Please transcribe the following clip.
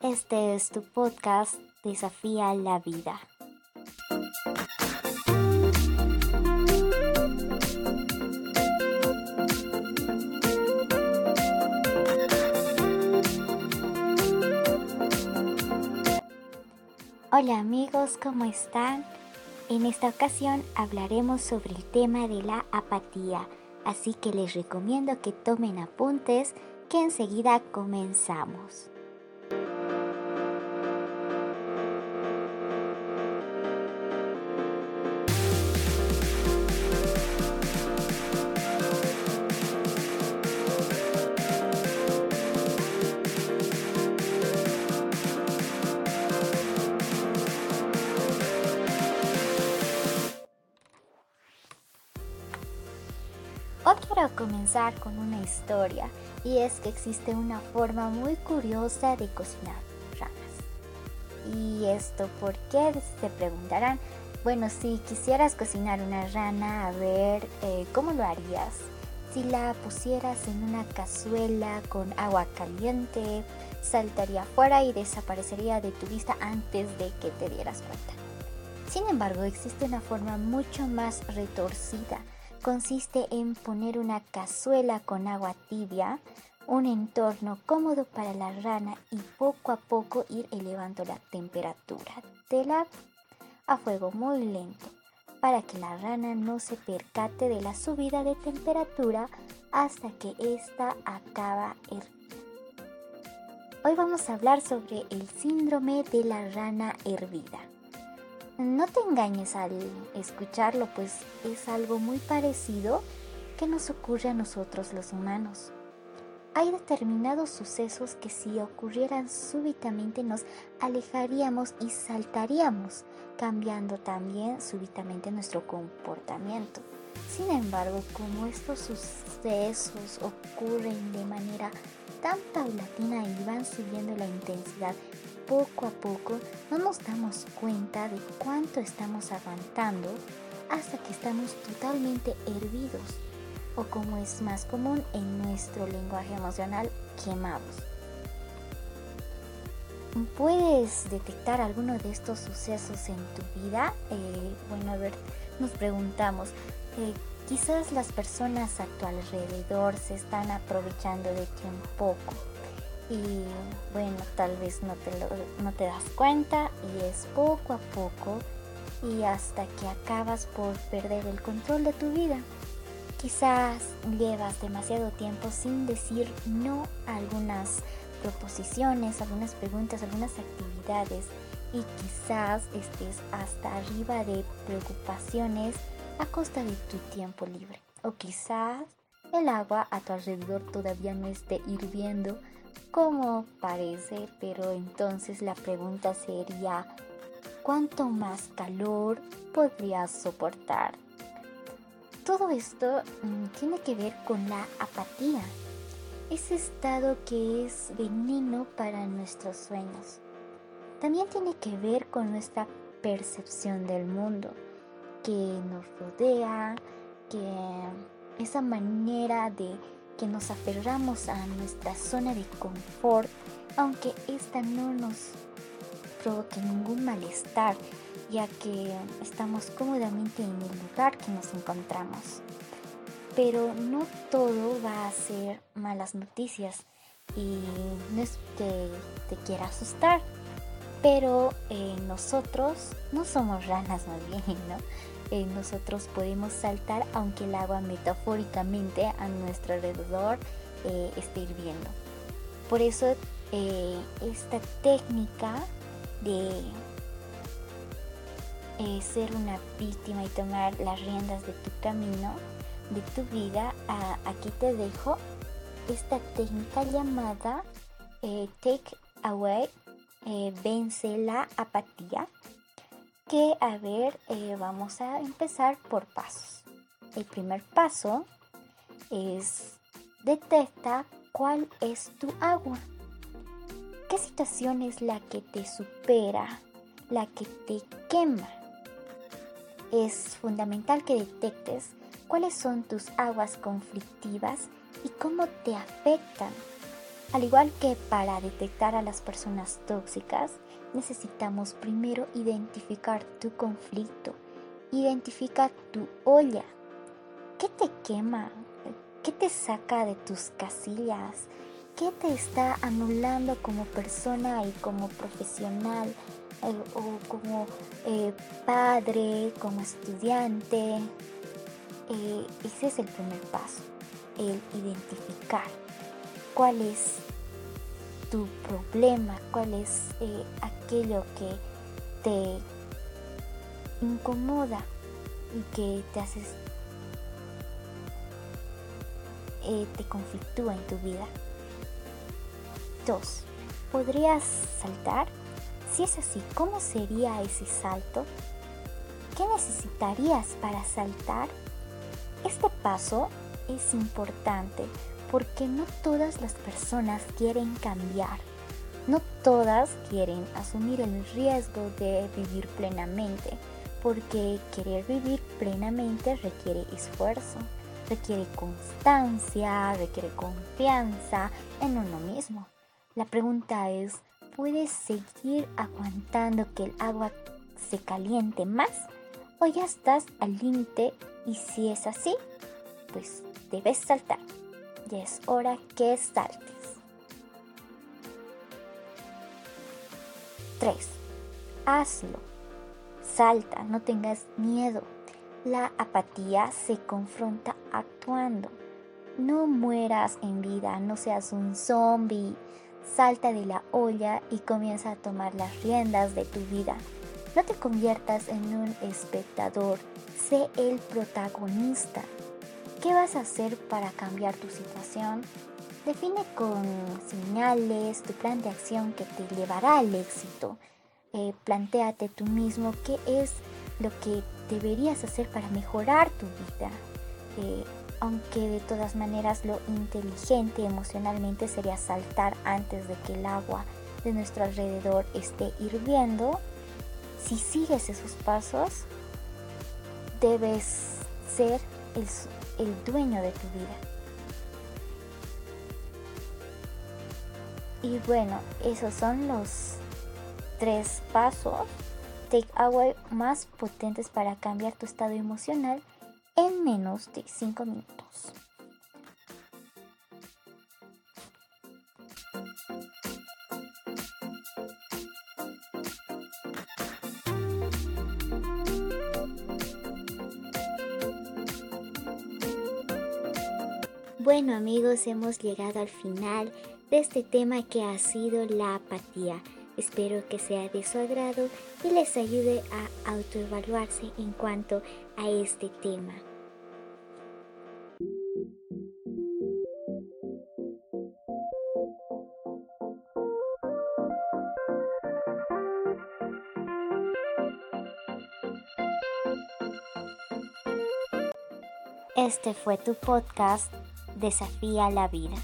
Este es tu podcast Desafía la vida. Hola amigos, ¿cómo están? En esta ocasión hablaremos sobre el tema de la apatía, así que les recomiendo que tomen apuntes que enseguida comenzamos. Quiero comenzar con una historia y es que existe una forma muy curiosa de cocinar ranas. ¿Y esto por qué? Se preguntarán. Bueno, si quisieras cocinar una rana, a ver, eh, ¿cómo lo harías? Si la pusieras en una cazuela con agua caliente, saltaría fuera y desaparecería de tu vista antes de que te dieras cuenta. Sin embargo, existe una forma mucho más retorcida consiste en poner una cazuela con agua tibia, un entorno cómodo para la rana y poco a poco ir elevando la temperatura del agua a fuego muy lento para que la rana no se percate de la subida de temperatura hasta que ésta acaba hervida. Hoy vamos a hablar sobre el síndrome de la rana hervida. No te engañes al escucharlo, pues es algo muy parecido que nos ocurre a nosotros los humanos. Hay determinados sucesos que si ocurrieran súbitamente nos alejaríamos y saltaríamos, cambiando también súbitamente nuestro comportamiento. Sin embargo, como estos sucesos ocurren de manera tan paulatina y van subiendo la intensidad poco a poco no nos damos cuenta de cuánto estamos aguantando hasta que estamos totalmente hervidos o como es más común en nuestro lenguaje emocional, quemados. ¿Puedes detectar alguno de estos sucesos en tu vida? Eh, bueno, a ver, nos preguntamos, eh, quizás las personas a tu alrededor se están aprovechando de ti un poco y bueno, tal vez no te, no te das cuenta y es poco a poco y hasta que acabas por perder el control de tu vida. Quizás llevas demasiado tiempo sin decir no a algunas proposiciones, algunas preguntas, algunas actividades y quizás estés hasta arriba de preocupaciones a costa de tu tiempo libre. O quizás el agua a tu alrededor todavía no esté hirviendo como parece, pero entonces la pregunta sería, ¿cuánto más calor podrías soportar? Todo esto mm, tiene que ver con la apatía, ese estado que es veneno para nuestros sueños. También tiene que ver con nuestra percepción del mundo, que nos rodea, que esa manera de que nos aferramos a nuestra zona de confort, aunque esta no nos provoque ningún malestar, ya que estamos cómodamente en el lugar que nos encontramos. Pero no todo va a ser malas noticias y no es que te quiera asustar, pero eh, nosotros no somos ranas más bien, ¿no? Eh, nosotros podemos saltar aunque el agua metafóricamente a nuestro alrededor eh, esté hirviendo. Por eso esta técnica de ser una víctima y tomar las riendas de tu camino, de tu vida, aquí te dejo esta técnica llamada Take Away eh, vence la apatía. A ver, eh, vamos a empezar por pasos. El primer paso es detecta cuál es tu agua. ¿Qué situación es la que te supera, la que te quema? es fundamental que detectes cuáles son tus aguas conflictivas y cómo te afectan. Al igual que para detectar a las personas tóxicas, necesitamos primero identificar tu conflicto, identificar tu olla. ¿Qué te quema? ¿Qué te saca de tus casillas? ¿Qué te está anulando como persona y como profesional eh, o como eh, padre, como estudiante? Eh, ese es el primer paso, el identificar cuál es tu problema, cuál es aquello que te incomoda y que te haces te conflictúa en tu vida. 2. ¿Podrías saltar? Si es así, ¿cómo sería ese salto? ¿Qué necesitarías para saltar? Este paso es importante porque no todas las personas quieren cambiar. No todas quieren asumir el riesgo de vivir plenamente, porque querer vivir plenamente requiere esfuerzo, requiere constancia, requiere confianza en uno mismo. La pregunta es, ¿puedes seguir aguantando que el agua se caliente más? ¿O ya estás al límite y si es así, pues debes saltar. Es hora que saltes. 3. Hazlo. Salta, no tengas miedo. La apatía se confronta actuando. No mueras en vida, no seas un zombie salta de la olla y comienza a tomar las riendas de tu vida. No te conviertas en un espectador, sé el protagonista. ¿Qué vas a hacer para cambiar tu situación? Define con señales tu plan de acción que te llevará al éxito. Eh, plantéate tú mismo qué es lo que deberías hacer para mejorar tu vida. Eh, aunque de todas maneras lo inteligente emocionalmente sería saltar antes de que el agua de nuestro alrededor esté hirviendo, si sigues esos pasos, debes ser el, el dueño de tu vida. Y bueno, esos son los tres pasos take away más potentes para cambiar tu estado emocional en menos de 5 minutos. Bueno amigos, hemos llegado al final de este tema que ha sido la apatía. Espero que sea de su agrado y les ayude a autoevaluarse en cuanto a este tema. Este fue tu podcast Desafía la vida.